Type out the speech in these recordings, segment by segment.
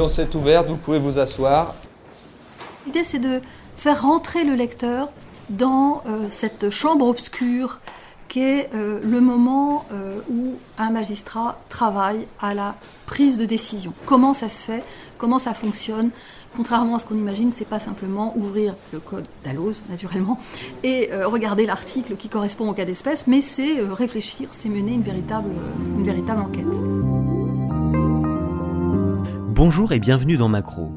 L'audience est ouverte, vous pouvez vous asseoir. L'idée, c'est de faire rentrer le lecteur dans euh, cette chambre obscure qui est euh, le moment euh, où un magistrat travaille à la prise de décision. Comment ça se fait? Comment ça fonctionne? Contrairement à ce qu'on imagine, c'est pas simplement ouvrir le code d'Alloz, naturellement, et regarder l'article qui correspond au cas d'espèce, mais c'est réfléchir, c'est mener une véritable enquête. Bonjour et bienvenue dans Macro,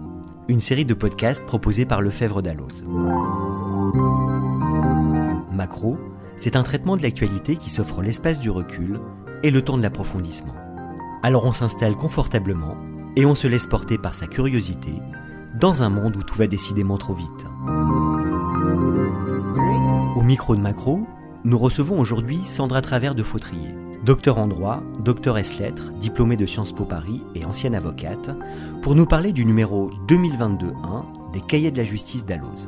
une série de podcasts proposés par Lefebvre d'Alloz. Macro, c'est un traitement de l'actualité qui s'offre l'espace du recul et le temps de l'approfondissement. Alors on s'installe confortablement et on se laisse porter par sa curiosité dans un monde où tout va décidément trop vite. Au micro de Macro, nous recevons aujourd'hui Sandra Travers de Fautrier, docteur en droit, docteur S lettres, diplômée de Sciences Po Paris et ancienne avocate, pour nous parler du numéro 2022-1 des Cahiers de la justice d'Alloz.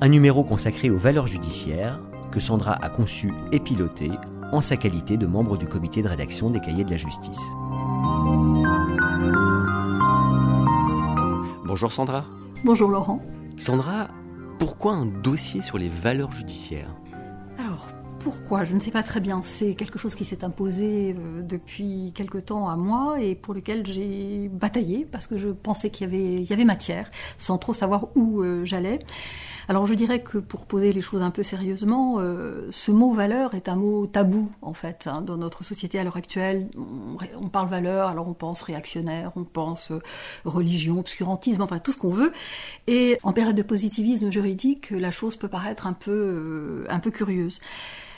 Un numéro consacré aux valeurs judiciaires que Sandra a conçu et piloté en sa qualité de membre du comité de rédaction des Cahiers de la justice. Bonjour Sandra. Bonjour Laurent. Sandra, pourquoi un dossier sur les valeurs judiciaires? Pourquoi Je ne sais pas très bien. C'est quelque chose qui s'est imposé euh, depuis quelque temps à moi et pour lequel j'ai bataillé parce que je pensais qu'il y avait, y avait matière, sans trop savoir où euh, j'allais. Alors je dirais que pour poser les choses un peu sérieusement, euh, ce mot valeur est un mot tabou en fait hein, dans notre société à l'heure actuelle. On, parle valeur, alors on pense réactionnaire, on pense religion, obscurantisme, enfin tout ce qu'on veut. Et en période de positivisme juridique, la chose peut paraître un peu, un peu curieuse.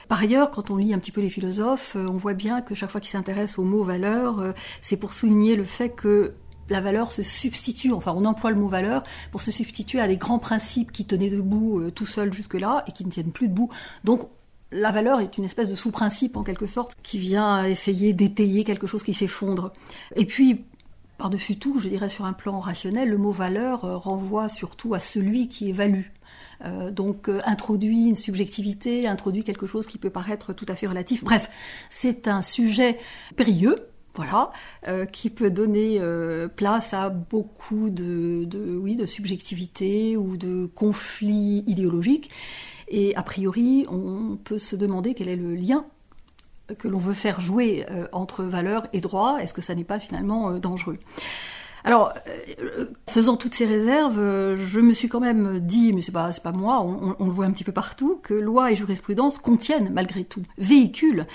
Par ailleurs, quand on lit un petit peu les philosophes, on voit bien que chaque fois qu'ils s'intéressent au mot valeur, c'est pour souligner le fait que la valeur se substitue, enfin on emploie le mot valeur pour se substituer à des grands principes qui tenaient debout euh, tout seuls jusque-là et qui ne tiennent plus debout. Donc la valeur est une espèce de sous-principe en quelque sorte qui vient essayer d'étayer quelque chose qui s'effondre. Et puis par-dessus tout, je dirais sur un plan rationnel, le mot valeur euh, renvoie surtout à celui qui évalue. Euh, donc introduit une subjectivité, introduit quelque chose qui peut paraître tout à fait relatif. Bref, c'est un sujet périlleux voilà, euh, qui peut donner euh, place à beaucoup de, oui, de subjectivité ou de conflits idéologiques. Et a priori, on peut se demander quel est le lien que l'on veut faire jouer euh, entre valeur et droit. Est-ce que ça n'est pas finalement dangereux? Alors, euh, faisant toutes ces réserves, euh, je me suis quand même dit, mais c'est pas, pas moi, on, le voit un petit peu partout, que loi et jurisprudence contiennent malgré tout, véhiculent,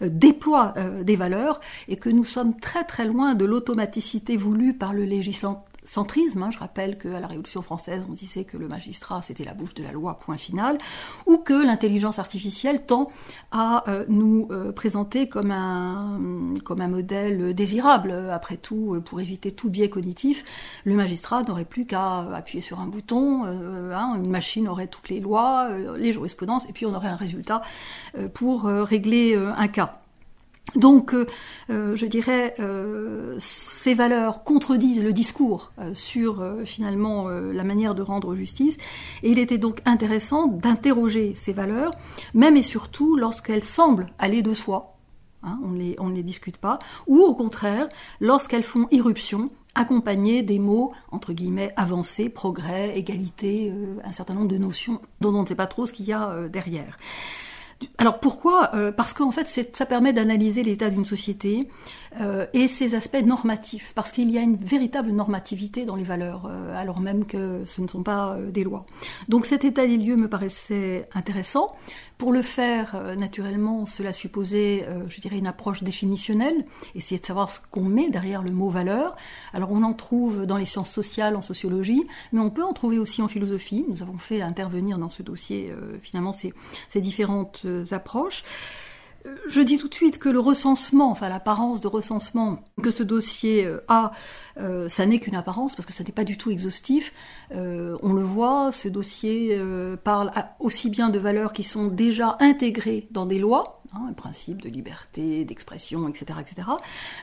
euh, déploient des valeurs, et que nous sommes très très loin de l'automaticité voulue par le législateur centrisme. Hein. Je rappelle qu'à la Révolution française, on disait que le magistrat, c'était la bouche de la loi, point final, ou que l'intelligence artificielle tend à euh, nous euh, présenter comme un, comme un modèle désirable. Après tout, euh, pour éviter tout biais cognitif, le magistrat n'aurait plus qu'à appuyer sur un bouton, hein, une machine aurait toutes les lois, les jurisprudences, et puis on aurait un résultat pour régler un cas. Donc, euh, euh, je dirais, euh, ces valeurs contredisent le discours sur finalement la manière de rendre justice, et il était donc intéressant d'interroger ces valeurs, même et surtout lorsqu'elles semblent aller de soi, hein, on, ne les discute pas, ou au contraire, lorsqu'elles font irruption, accompagnées des mots, entre guillemets, avancés, progrès, égalité, un certain nombre de notions dont on ne sait pas trop ce qu'il y a derrière. Alors pourquoi euh, Parce qu'en fait, ça permet d'analyser l'état d'une société euh, et ses aspects normatifs, parce qu'il y a une véritable normativité dans les valeurs, euh, alors même que ce ne sont pas des lois. Donc cet état des lieux me paraissait intéressant. Pour le faire, naturellement, cela supposait, je dirais, une approche définitionnelle, essayer de savoir ce qu'on met derrière le mot valeur. Alors on en trouve dans les sciences sociales, en sociologie, mais on peut en trouver aussi en philosophie. Nous avons fait intervenir dans ce dossier, finalement, ces, ces différentes approches. Euh, je dis tout de suite que le recensement, enfin l'apparence de recensement que ce dossier euh, a, euh, ça n'est qu'une apparence parce que ça n'est pas du tout exhaustif. on le voit, ce dossier parle aussi bien de valeurs qui sont déjà intégrées dans des lois, Hein, un principe de liberté, d'expression, etc., etc.,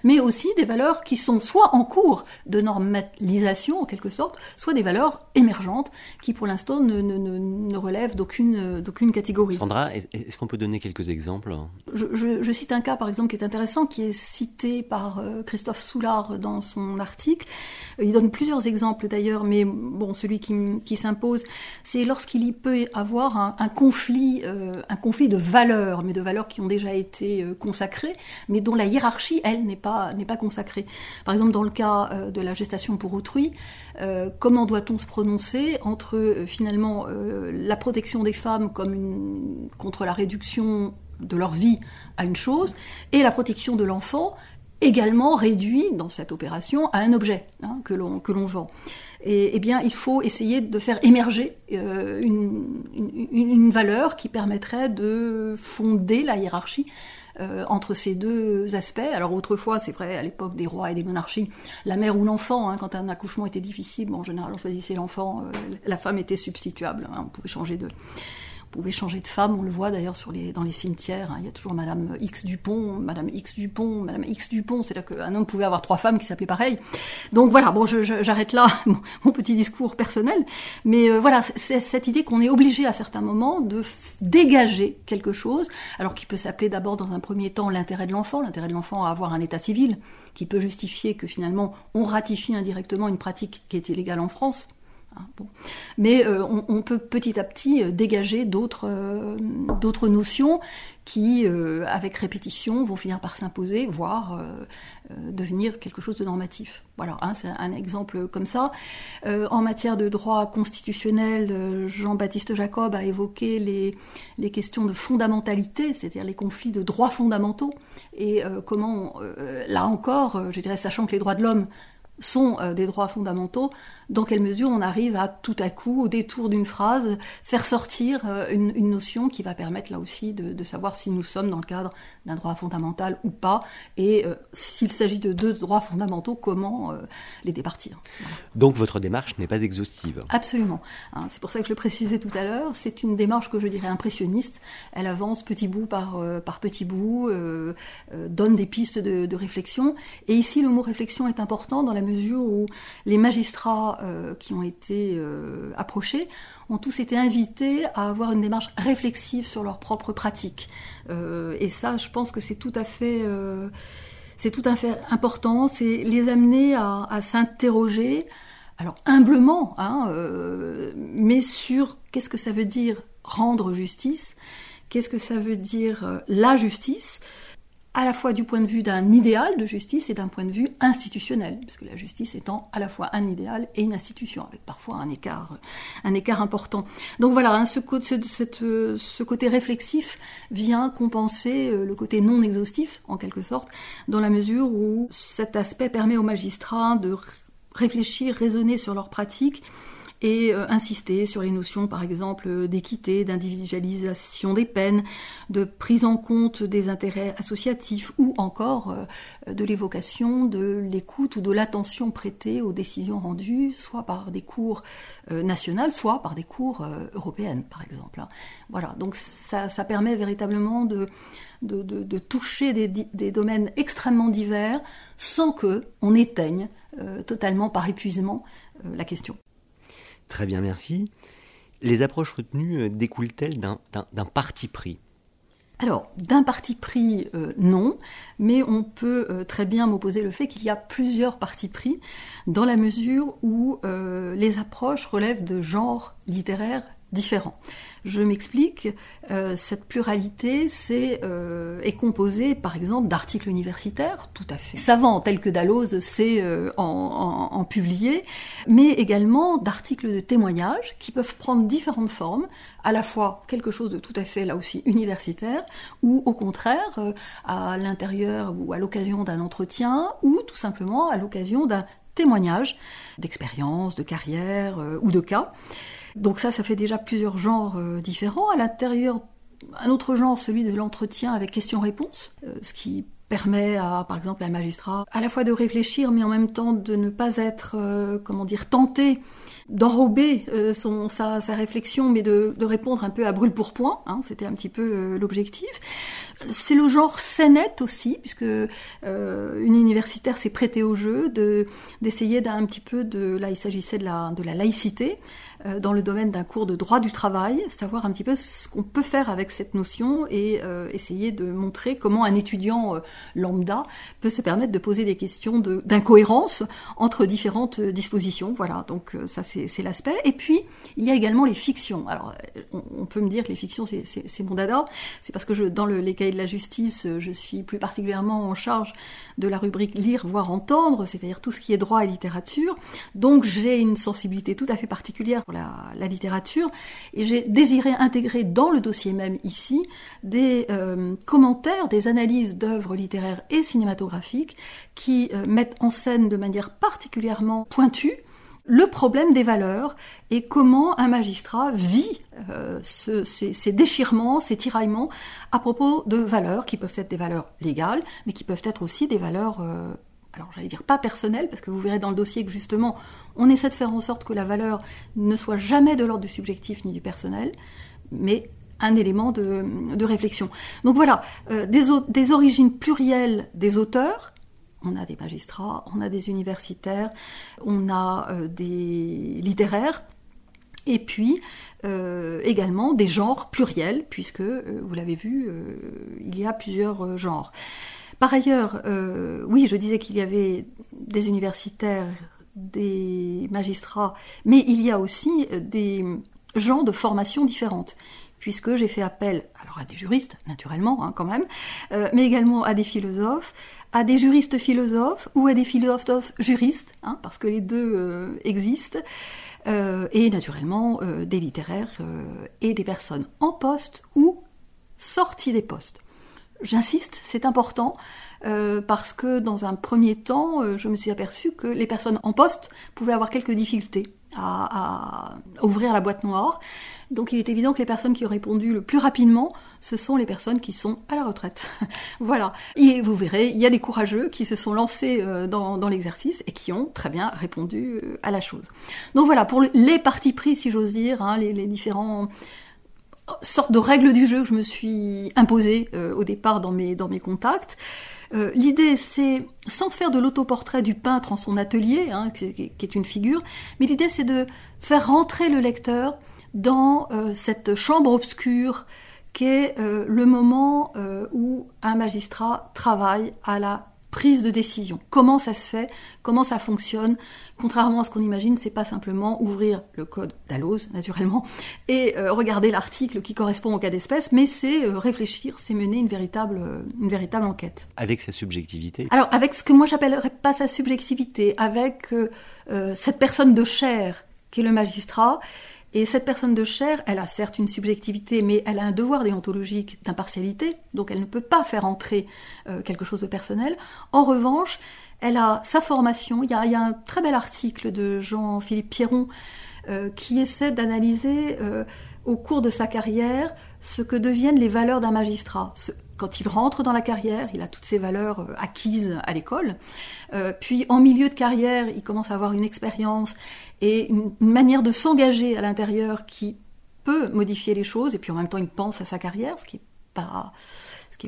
mais aussi des valeurs qui sont soit en cours de normalisation en quelque sorte, soit des valeurs émergentes qui pour l'instant ne, ne, ne, relèvent d'aucune, d'aucune catégorie. Sandra, est-ce qu'on peut donner quelques exemples? Je, je, cite un cas par exemple qui est intéressant, qui est cité par euh, Christophe Soulard dans son article. Il donne plusieurs exemples d'ailleurs, mais bon, celui qui, s'impose, c'est lorsqu'il y peut avoir un, conflit, euh, un conflit de valeurs, mais de valeurs qui ont déjà été euh, consacrées, mais dont la hiérarchie, elle, n'est pas, n'est pas consacrée. Par exemple, dans le cas euh, de la gestation pour autrui, comment doit-on se prononcer entre finalement la protection des femmes contre la réduction de leur vie à une chose, et la protection de l'enfant également réduit dans cette opération à un objet hein, que l'on vend. Et eh bien, il faut essayer de faire émerger euh, une, valeur qui permettrait de fonder la hiérarchie euh, entre ces deux aspects. Alors autrefois, c'est vrai, à l'époque des rois et des monarchies, la mère ou l'enfant, hein, quand un accouchement était difficile, en général on choisissait l'enfant, euh, la femme était substituable, hein, on pouvait changer de, pouvait changer de femme, on le voit d'ailleurs dans les cimetières, hein. il y a toujours Madame X Dupont, Madame X Dupont, Madame X Dupont, c'est-à-dire qu'un homme pouvait avoir trois femmes qui s'appelaient pareil. Donc voilà, bon, j'arrête là mon, petit discours personnel, mais euh, voilà, c'est cette idée qu'on est obligé à certains moments de dégager quelque chose, alors qui peut s'appeler d'abord dans un premier temps l'intérêt de l'enfant, l'intérêt de l'enfant à avoir un état civil, qui peut justifier que finalement on ratifie indirectement une pratique qui est illégale en France, Hein, Mais euh, on, peut petit à petit euh, dégager d'autres euh, d'autres notions qui, avec répétition, vont finir par s'imposer, voire devenir quelque chose de normatif. Voilà, hein, c'est un exemple comme ça. en matière de droit constitutionnel, Jean-Baptiste Jacob a évoqué les questions de fondamentalité, c'est-à-dire les conflits de droits fondamentaux, et comment, là encore, je dirais, sachant que les droits de l'homme sont euh, des droits fondamentaux, dans quelle mesure on arrive à tout à coup, au détour d'une phrase, faire sortir euh, une, notion qui va permettre là aussi de, savoir si nous sommes dans le cadre d'un droit fondamental ou pas, et euh, s'il s'agit de deux droits fondamentaux, comment les départir. Donc votre démarche n'est pas exhaustive Absolument. Hein, c'est pour ça que je le précisais tout à l'heure, c'est une démarche que je dirais impressionniste. Elle avance petit bout par, par petit bout, donne des pistes de, de réflexion, et ici le mot réflexion est important dans la mesure où les magistrats euh, qui ont été euh, approchés ont tous été invités à avoir une démarche réflexive sur leurs propres pratiques. Euh, et ça, je pense que c'est tout à fait c'est tout important, c'est les amener à, s'interroger, alors humblement, hein, mais sur qu'est-ce que ça veut dire rendre justice, qu'est-ce que ça veut dire la justice, à la fois du point de vue d'un idéal de justice et d'un point de vue institutionnel, parce que la justice étant à la fois un idéal et une institution, avec parfois un écart, un écart important. Donc voilà, hein, ce, ce, côté réflexif vient compenser euh, le côté non exhaustif, en quelque sorte, dans la mesure où cet aspect permet aux magistrats de réfléchir, raisonner sur leurs pratiques et euh, insister sur les notions, par exemple, d'équité, d'individualisation des peines, de prise en compte des intérêts associatifs ou encore euh, de l'évocation de l'écoute ou de l'attention prêtée aux décisions rendues, soit par des cours euh, nationales, soit par des cours européennes, par exemple. Hein. Voilà, donc ça, permet véritablement de, de, toucher des, domaines extrêmement divers sans que on éteigne totalement par épuisement la question. Très bien, merci. Les approches retenues euh, découlent-elles d'un parti pris? Alors, d'un parti pris, euh, non, mais on peut euh, très bien m'opposer le fait qu'il y a plusieurs partis pris, dans la mesure où les approches relèvent de genres littéraires différents. Je m'explique, euh, cette pluralité euh, est composée par exemple d'articles universitaires tout à fait savants tels que Dalloz sait euh, en, en, publier, mais également d'articles de témoignages qui peuvent prendre différentes formes, à la fois quelque chose de tout à fait là aussi universitaire, ou au contraire à l'intérieur ou à l'occasion d'un entretien, ou tout simplement à l'occasion d'un témoignage d'expérience, de carrière ou de cas. Donc ça, ça fait déjà plusieurs genres euh, différents. À l'intérieur, un autre genre, celui de l'entretien avec questions-réponses, euh, ce qui permet à, par exemple, un magistrat à la fois de réfléchir, mais en même temps de ne pas être, euh, comment dire, tenté d'enrober sa, réflexion, mais de, répondre un peu à brûle pour point. Hein, C'était un petit peu l'objectif. C'est le genre scénette aussi, puisque une universitaire s'est prêtée au jeu de d'essayer d'un petit peu de là il s'agissait de la de la laïcité dans le domaine d'un cours de droit du travail, savoir un petit peu ce qu'on peut faire avec cette notion et euh, essayer de montrer comment un étudiant euh, lambda peut se permettre de poser des questions d'incohérence entre différentes dispositions. Voilà, donc ça c'est l'aspect. Et puis il y a également les fictions. Alors on, peut me dire que les fictions c'est mon dada, c'est parce que je, dans le, les cahiers de la justice, je suis plus particulièrement en charge de la rubrique lire, voir, entendre, c'est-à-dire tout ce qui est droit et littérature. Donc j'ai une sensibilité tout à fait particulière la, littérature, et j'ai désiré intégrer dans le dossier même ici des euh, commentaires, des analyses d'œuvres littéraires et cinématographiques qui euh, mettent en scène de manière particulièrement pointue le problème des valeurs et comment un magistrat vit euh, ces, déchirements, ces tiraillements à propos de valeurs qui peuvent être des valeurs légales, mais qui peuvent être aussi des valeurs alors j'allais dire pas personnel, parce que vous verrez dans le dossier que justement, on essaie de faire en sorte que la valeur ne soit jamais de l'ordre du subjectif ni du personnel, mais un élément de, réflexion. Donc voilà, euh, des, origines plurielles des auteurs, on a des magistrats, on a des universitaires, on a euh, des littéraires, et puis euh, également des genres pluriels, puisque, vous l'avez vu, il y a plusieurs genres. Par ailleurs, euh, oui, je disais qu'il y avait des universitaires, des magistrats, mais il y a aussi des gens de formation différentes puisque j'ai fait appel alors à des juristes, naturellement, hein, quand même, euh, mais également à des philosophes, à des juristes philosophes ou à des philosophes juristes, hein, parce que les deux euh, existent, et naturellement des littéraires et des personnes en poste ou sorties des postes. J'insiste, c'est important. Euh, parce que dans un premier temps, euh, je me suis aperçue que les personnes en poste pouvaient avoir quelques difficultés à, ouvrir la boîte noire. Donc il est évident que les personnes qui ont répondu le plus rapidement, ce sont les personnes qui sont à la retraite. voilà. Et vous verrez, il y a des courageux qui se sont lancés euh, dans, l'exercice et qui ont très bien répondu à la chose. Donc voilà, pour les partis pris, si j'ose dire, hein, les, les différents sorte de règles du jeu que je me suis imposée euh, au départ dans mes, dans mes contacts. Euh, l'idée, c'est, sans faire de l'autoportrait du peintre en son atelier, hein, qui, est une figure, mais l'idée, c'est de faire rentrer le lecteur dans euh, cette chambre obscure qu'est le moment où un magistrat travaille à la prise de décision. Comment ça se fait? Comment ça fonctionne? Contrairement à ce qu'on imagine, c'est pas simplement ouvrir le code d'Alloz, naturellement, et euh, regarder l'article qui correspond au cas d'espèce, mais c'est euh, réfléchir, c'est mener une véritable, euh, une véritable enquête. Avec sa subjectivité Alors, avec ce que moi j'appellerais pas sa subjectivité, avec cette personne de chair qui est le magistrat, et cette personne de chair, elle a certes une subjectivité, mais elle a un devoir déontologique d'impartialité, donc elle ne peut pas faire entrer euh, quelque chose de personnel. En revanche, elle a sa formation. Il y a, un très bel article de Jean-Philippe Pierron euh, qui essaie d'analyser euh, au cours de sa carrière ce que deviennent les valeurs d'un magistrat quand il rentre dans la carrière, il a toutes ses valeurs euh, acquises à l'école. Euh, puis en milieu de carrière, il commence à avoir une expérience et une, manière de s'engager à l'intérieur qui peut modifier les choses. Et puis en même temps, il pense à sa carrière, ce qui n'est pas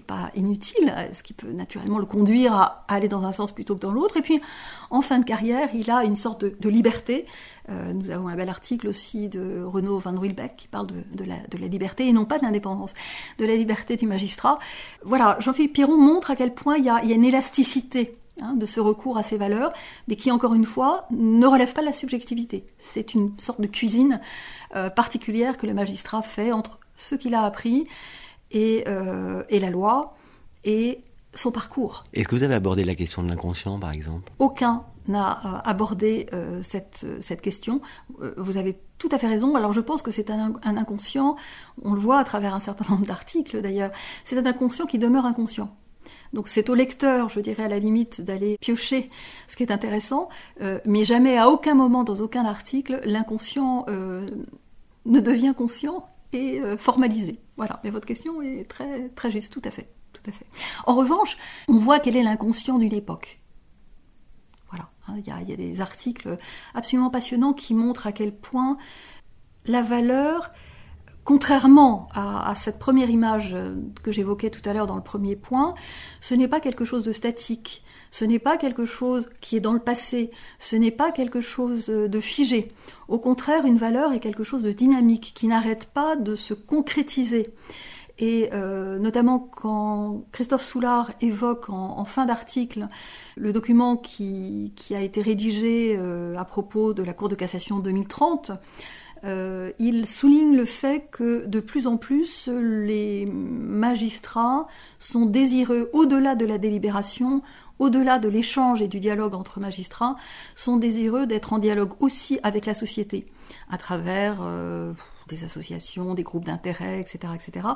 pas inutile, ce qui peut naturellement le conduire à aller dans un sens plutôt que dans l'autre. Et puis, en fin de carrière, il a une sorte de, liberté. Euh, nous avons un bel article aussi de Renaud Van Wilbeck qui parle de, la, liberté et non pas de l'indépendance, de la liberté du magistrat. Voilà, Jean-Philippe Piron montre à quel point il y a, une élasticité hein, de ce recours à ces valeurs, mais qui, encore une fois, ne relève pas de la subjectivité. C'est une sorte de cuisine euh, particulière que le magistrat fait entre ce qu'il a appris euh, et, la loi et son parcours. Est-ce que vous avez abordé la question de l'inconscient, par exemple? Aucun n'a euh, abordé euh, cette, cette question. vous avez tout à fait raison. Alors je pense que c'est un, un, inconscient, on le voit à travers un certain nombre d'articles d'ailleurs, c'est un inconscient qui demeure inconscient. Donc c'est au lecteur, je dirais à la limite, d'aller piocher ce qui est intéressant, mais jamais à aucun moment dans aucun article l'inconscient ne devient conscient et formalisé. Voilà, mais votre question est très, très juste, tout à fait. Tout à fait. En revanche, on voit quel est l'inconscient d'une époque. Voilà. Hein, il y, a, des articles absolument passionnants qui montrent à quel point la valeur, contrairement à, cette première image que j'évoquais tout à l'heure dans le premier point, ce n'est pas quelque chose de statique, ce n'est pas quelque chose qui est dans le passé, ce n'est pas quelque chose de figé. Au contraire, une valeur est quelque chose de dynamique, qui n'arrête pas de se concrétiser. Et euh, notamment quand Christophe Soulard évoque en, fin d'article le document qui, a été rédigé euh, à propos de la Cour de cassation 2030, euh, il souligne le fait que de plus en plus les magistrats sont désireux, au-delà de la délibération, au-delà de l'échange et du dialogue entre magistrats, sont désireux d'être en dialogue aussi avec la société, à travers des associations, des groupes d'intérêt, etc. etc.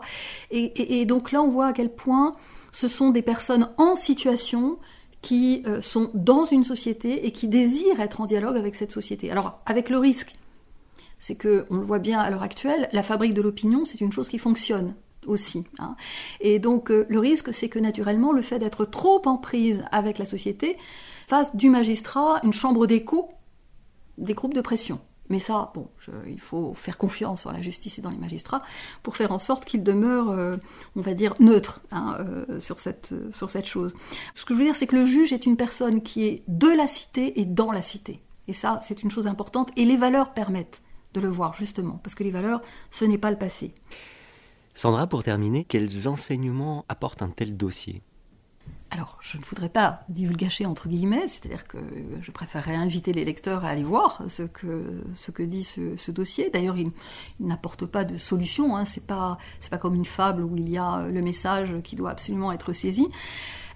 Et, donc là, on voit à quel point ce sont des personnes en situation qui euh, sont dans une société et qui désirent être en dialogue avec cette société. Alors, avec le risque, c'est que, on le voit bien à l'heure actuelle, la fabrique de l'opinion, c'est une chose qui fonctionne aussi. Hein. Et donc, euh, le risque, c'est que naturellement, le fait d'être trop en prise avec la société fasse du magistrat une chambre d'écho des groupes de pression. Mais ça, bon, il faut faire confiance en la justice et dans les magistrats pour faire en sorte qu'ils demeurent, euh, on va dire, neutres hein, euh, sur, cette, sur cette chose. Ce que je veux dire, c'est que le juge est une personne qui est de la cité et dans la cité. Et ça, c'est une chose importante. Et les valeurs permettent de le voir, justement, parce que les valeurs, ce n'est pas le passé. Sandra, pour terminer, quels enseignements apporte un tel dossier? Alors, je ne voudrais pas divulgacher entre guillemets, c'est-à-dire que je préférerais inviter les lecteurs à aller voir ce que, ce que dit ce, dossier. D'ailleurs, il, n'apporte pas de solution, hein. c'est pas, pas comme une fable où il y a le message qui doit absolument être saisi.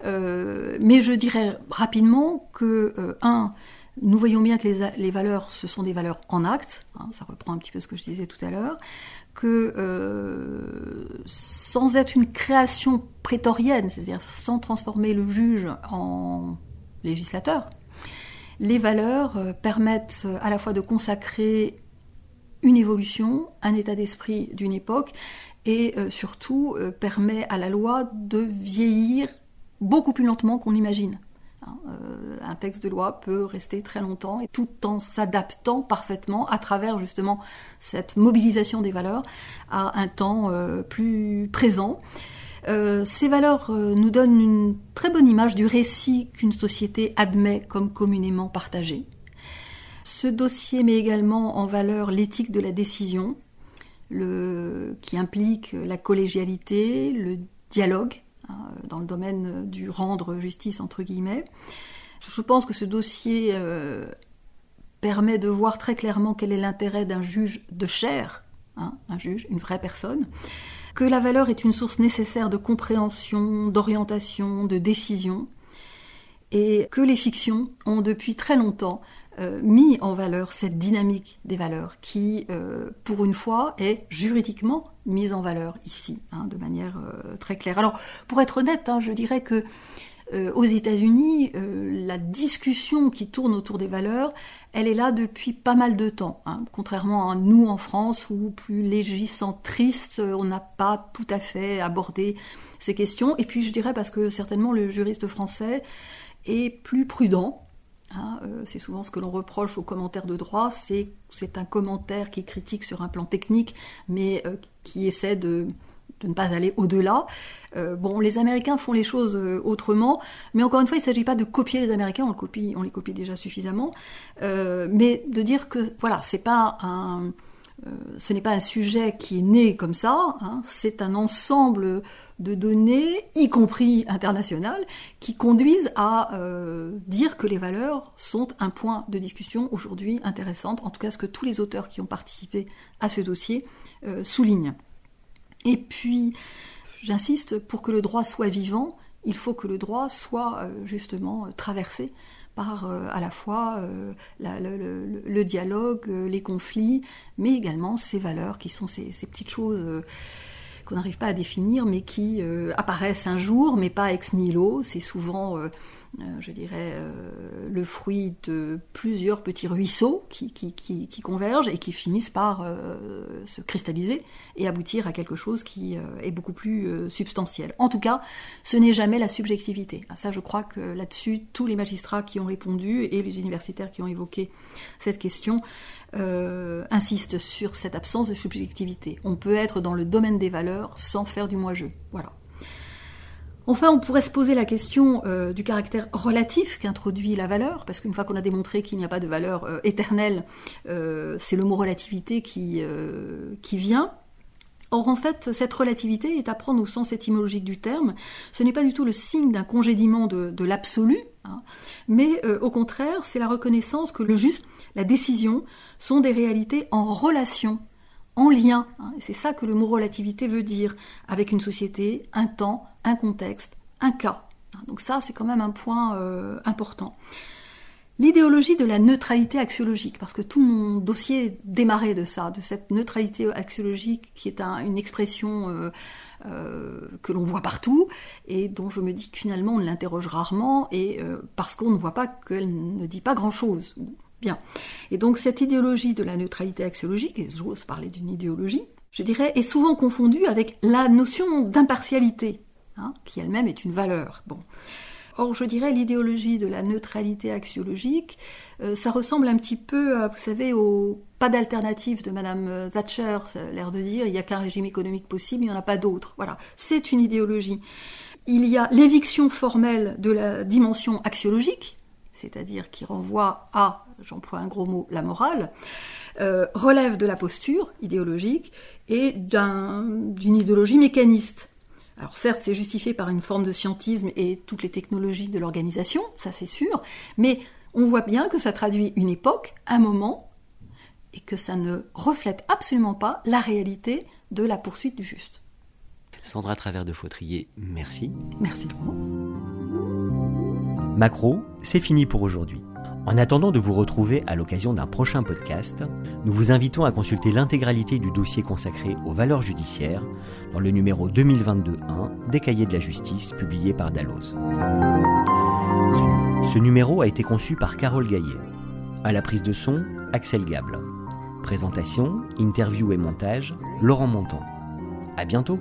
Euh, mais je dirais rapidement que, euh, un, nous voyons bien que les, valeurs, ce sont des valeurs en acte, hein, ça reprend un petit peu ce que je disais tout à l'heure, que euh, sans être une création prétorienne, c'est-à-dire sans transformer le juge en législateur, les valeurs euh, permettent euh, à la fois de consacrer une évolution, un état d'esprit d'une époque, et surtout permet à la loi de vieillir beaucoup plus lentement qu'on imagine. Hein, euh, un texte de loi peut rester très longtemps et tout en s'adaptant parfaitement à travers justement cette mobilisation des valeurs à un temps euh, plus présent. Euh, ces valeurs nous donnent une très bonne image du récit qu'une société admet comme communément partagé. Ce dossier met également en valeur l'éthique de la décision, qui implique la collégialité, le dialogue, Hein, dans le domaine du rendre justice entre guillemets. Je pense que ce dossier euh, permet de voir très clairement quel est l'intérêt d'un juge de chair, hein, un juge, une vraie personne, que la valeur est une source nécessaire de compréhension, d'orientation, de décision, et que les fictions ont depuis très longtemps euh, mis en valeur cette dynamique des valeurs qui, euh, pour une fois, est juridiquement mise en valeur ici, hein, de manière euh, très claire. Alors, pour être honnête, hein, je dirais que aux États-Unis, la discussion qui tourne autour des valeurs, elle est là depuis pas mal de temps. Hein. contrairement à nous en France, où plus légicentriste, on n'a pas tout à fait abordé ces questions. Et puis, je dirais parce que certainement le juriste français est plus prudent Hein, euh, c'est souvent ce que l'on reproche aux commentaires de droit, c'est c'est un commentaire qui critique sur un plan technique, mais euh, qui essaie de, ne pas aller au-delà. Euh, bon, les Américains font les choses autrement, mais encore une fois, il ne s'agit pas de copier les Américains, on, on les copie déjà suffisamment, mais de dire que voilà, c'est pas un ce n'est pas un sujet qui est né comme ça, hein, c'est un ensemble de données, y compris internationales, qui conduisent à euh, dire que les valeurs sont un point de discussion aujourd'hui intéressante, en tout cas ce que tous les auteurs qui ont participé à ce dossier euh, soulignent. Et puis, j'insiste, pour que le droit soit vivant, il faut que le droit soit justement traversé par euh, à la fois euh, le, dialogue, euh, les conflits, mais également ces valeurs qui sont ces, petites choses qu'on n'arrive pas à définir, mais qui apparaissent un jour, mais pas ex nihilo. C'est souvent je dirais, euh, le fruit de plusieurs petits ruisseaux qui, convergent et qui finissent par euh, se cristalliser et aboutir à quelque chose qui est beaucoup plus substantiel. En tout cas, ce n'est jamais la subjectivité. Ah, ça, je crois que là-dessus, tous les magistrats qui ont répondu et les universitaires qui ont évoqué cette question insistent sur cette absence de subjectivité. On peut être dans le domaine des valeurs sans faire du moi-je. Voilà. Enfin, on pourrait se poser la question euh, du caractère relatif qu'introduit la valeur, parce qu'une fois qu'on a démontré qu'il n'y a pas de valeur euh, éternelle, euh, c'est le mot relativité qui, vient. Or, en fait, cette relativité est à prendre au sens étymologique du terme. Ce n'est pas du tout le signe d'un congédiement de, l'absolu, hein, mais au contraire, c'est la reconnaissance que le juste, la décision, sont des réalités en relation en lien. Hein, c'est ça que le mot relativité veut dire, avec une société, un temps, un contexte, un cas. Hein, donc ça, c'est quand même un point euh, important. L'idéologie de la neutralité axiologique, parce que tout mon dossier démarrait de ça, de cette neutralité axiologique qui est une expression euh, euh, que l'on voit partout et dont je me dis que finalement on l'interroge rarement et parce qu'on ne voit pas qu'elle ne dit pas grand-chose. Bien. Et donc cette idéologie de la neutralité axiologique, et j'ose parler d'une idéologie, je dirais, est souvent confondue avec la notion d'impartialité, hein, qui elle-même est une valeur. Bon. Or, je dirais l'idéologie de la neutralité axiologique, euh, ça ressemble un petit peu, vous savez, au pas d'alternative de Madame Thatcher, l'air de dire, il n'y a qu'un régime économique possible, il n'y en a pas d'autre. Voilà, c'est une idéologie. Il y a l'éviction formelle de la dimension axiologique, c'est-à-dire qui renvoie à, j'emploie un gros mot, la morale, euh, relève de la posture idéologique et d'une idéologie mécaniste. Alors certes, c'est justifié par une forme de scientisme et toutes les technologies de l'organisation, ça c'est sûr, mais on voit bien que ça traduit une époque, un moment, et que ça ne reflète absolument pas la réalité de la poursuite du juste. Sandra Travers de Fautrier, merci. Merci Macro, c'est fini pour aujourd'hui. En attendant de vous retrouver à l'occasion d'un prochain podcast, nous vous invitons à consulter l'intégralité du dossier consacré aux valeurs judiciaires dans le numéro 2022-1 des Cahiers de la justice publié par Dalloz. Ce numéro a été conçu par Carole Gaillet. À la prise de son, Axel Gable. Présentation, interview et montage, Laurent Montant. À bientôt!